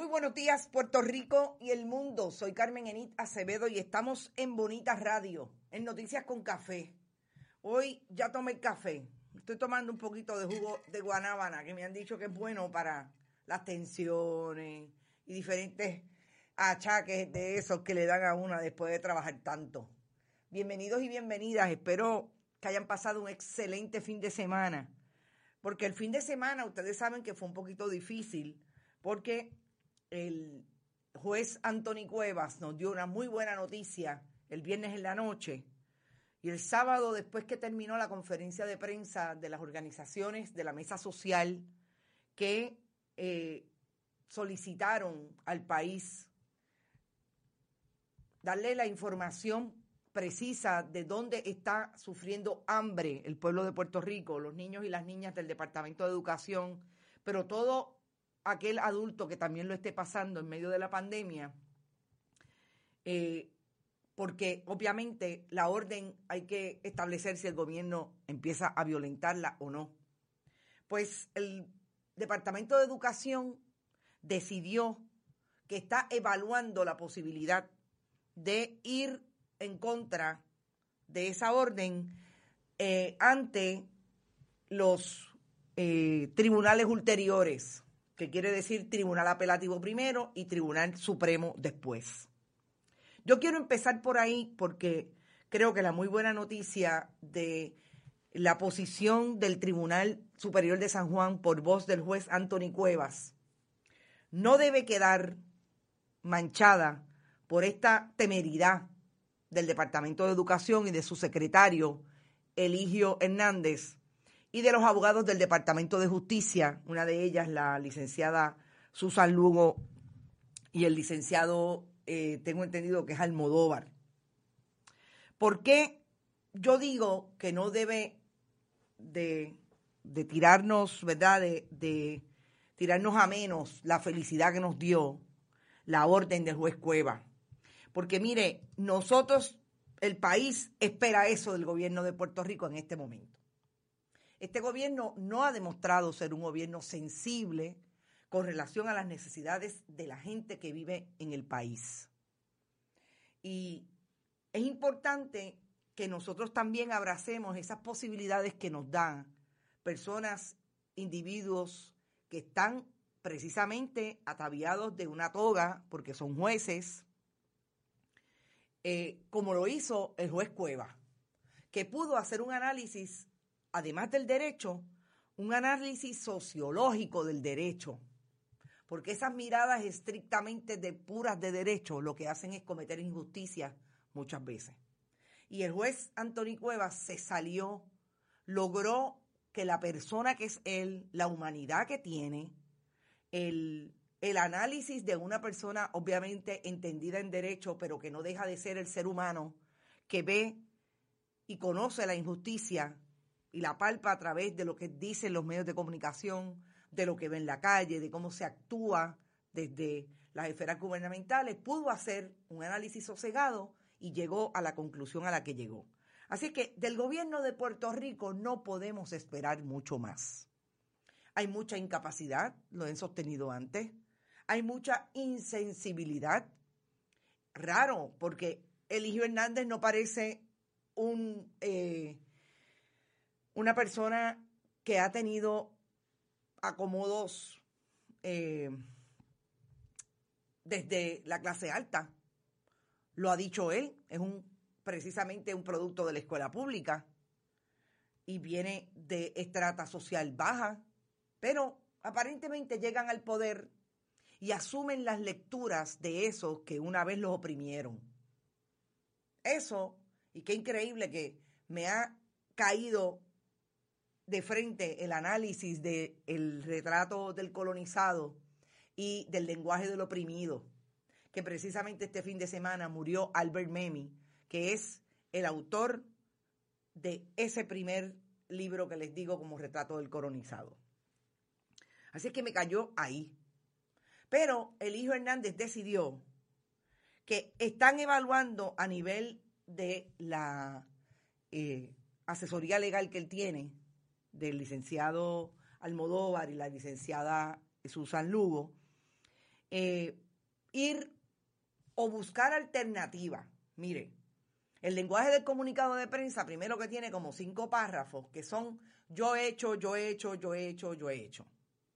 Muy buenos días, Puerto Rico y el mundo. Soy Carmen Enit Acevedo y estamos en Bonita Radio, en Noticias con Café. Hoy ya tomé el café. Estoy tomando un poquito de jugo de guanábana, que me han dicho que es bueno para las tensiones y diferentes achaques de esos que le dan a una después de trabajar tanto. Bienvenidos y bienvenidas. Espero que hayan pasado un excelente fin de semana. Porque el fin de semana, ustedes saben que fue un poquito difícil, porque el juez Anthony Cuevas nos dio una muy buena noticia el viernes en la noche y el sábado después que terminó la conferencia de prensa de las organizaciones de la mesa social que eh, solicitaron al país darle la información precisa de dónde está sufriendo hambre el pueblo de Puerto Rico, los niños y las niñas del Departamento de Educación, pero todo aquel adulto que también lo esté pasando en medio de la pandemia, eh, porque obviamente la orden hay que establecer si el gobierno empieza a violentarla o no. Pues el Departamento de Educación decidió que está evaluando la posibilidad de ir en contra de esa orden eh, ante los eh, tribunales ulteriores que quiere decir Tribunal Apelativo primero y Tribunal Supremo después. Yo quiero empezar por ahí porque creo que la muy buena noticia de la posición del Tribunal Superior de San Juan por voz del juez Anthony Cuevas no debe quedar manchada por esta temeridad del Departamento de Educación y de su secretario Eligio Hernández y de los abogados del Departamento de Justicia, una de ellas la licenciada Susan Lugo y el licenciado, eh, tengo entendido que es Almodóvar. ¿Por qué yo digo que no debe de, tirarnos, ¿verdad? De, de tirarnos a menos la felicidad que nos dio la orden del juez Cueva. Porque mire, nosotros, el país espera eso del gobierno de Puerto Rico en este momento. Este gobierno no ha demostrado ser un gobierno sensible con relación a las necesidades de la gente que vive en el país. Y es importante que nosotros también abracemos esas posibilidades que nos dan personas, individuos que están precisamente ataviados de una toga porque son jueces, eh, como lo hizo el juez Cueva, que pudo hacer un análisis además del derecho, un análisis sociológico del derecho, porque esas miradas estrictamente de puras de derecho lo que hacen es cometer injusticia muchas veces. Y el juez Anthony Cuevas se salió, logró que la persona que es él, la humanidad que tiene, el el análisis de una persona obviamente entendida en derecho, pero que no deja de ser el ser humano que ve y conoce la injusticia y la palpa a través de lo que dicen los medios de comunicación, de lo que ve en la calle, de cómo se actúa desde las esferas gubernamentales, pudo hacer un análisis sosegado y llegó a la conclusión a la que llegó. Así que del gobierno de Puerto Rico no podemos esperar mucho más. Hay mucha incapacidad, lo he sostenido antes. Hay mucha insensibilidad. Raro, porque Eligio Hernández no parece un, eh, una persona que ha tenido acomodos eh, desde la clase alta. Lo ha dicho él, es un precisamente un producto de la escuela pública y viene de estrata social baja, pero aparentemente llegan al poder y asumen las lecturas de esos que una vez los oprimieron. Eso, y qué increíble que me ha caído de frente el análisis del retrato del colonizado y del lenguaje del oprimido, que precisamente este fin de semana murió Albert Memmi, que es el autor de ese primer libro que les digo como retrato del colonizado. Así es que me cayó ahí. Pero el hijo Hernández decidió que están evaluando a nivel de la eh, asesoría legal que él tiene, del licenciado Almodóvar y la licenciada Susan Lugo, eh, ir o buscar alternativa. Mire, el lenguaje del comunicado de prensa, primero que tiene como cinco párrafos, que son yo he hecho, yo he hecho, yo he hecho, yo he hecho.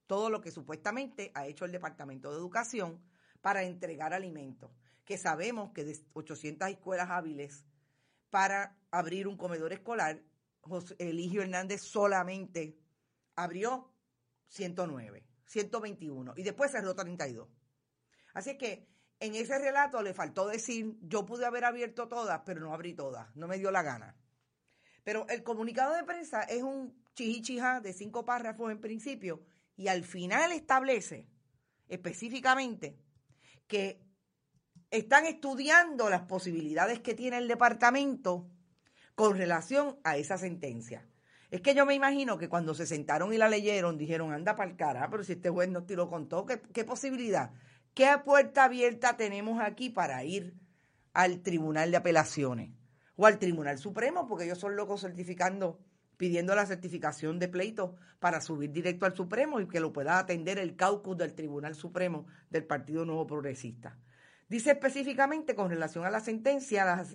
Todo lo que supuestamente ha hecho el Departamento de Educación para entregar alimentos, que sabemos que de 800 escuelas hábiles para abrir un comedor escolar, José Eligio Hernández solamente abrió 109, 121 y después cerró 32. Así que en ese relato le faltó decir, yo pude haber abierto todas, pero no abrí todas, no me dio la gana. Pero el comunicado de prensa es un chihichija de cinco párrafos en principio y al final establece específicamente que están estudiando las posibilidades que tiene el departamento con relación a esa sentencia. Es que yo me imagino que cuando se sentaron y la leyeron, dijeron, anda para el cara, pero si este juez no te lo contó, ¿qué, ¿qué posibilidad? ¿Qué puerta abierta tenemos aquí para ir al Tribunal de Apelaciones o al Tribunal Supremo? Porque ellos son locos certificando, pidiendo la certificación de pleito para subir directo al Supremo y que lo pueda atender el caucus del Tribunal Supremo del Partido Nuevo Progresista. Dice específicamente con relación a la sentencia,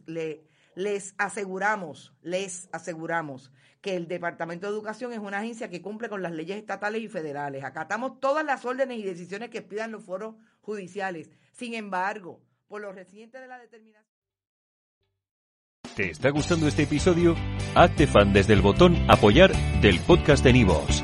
les aseguramos, les aseguramos que el Departamento de Educación es una agencia que cumple con las leyes estatales y federales. Acatamos todas las órdenes y decisiones que pidan los foros judiciales. Sin embargo, por lo reciente de la determinación. ¿Te está gustando este episodio? Hazte fan desde el botón Apoyar del podcast de Nivos.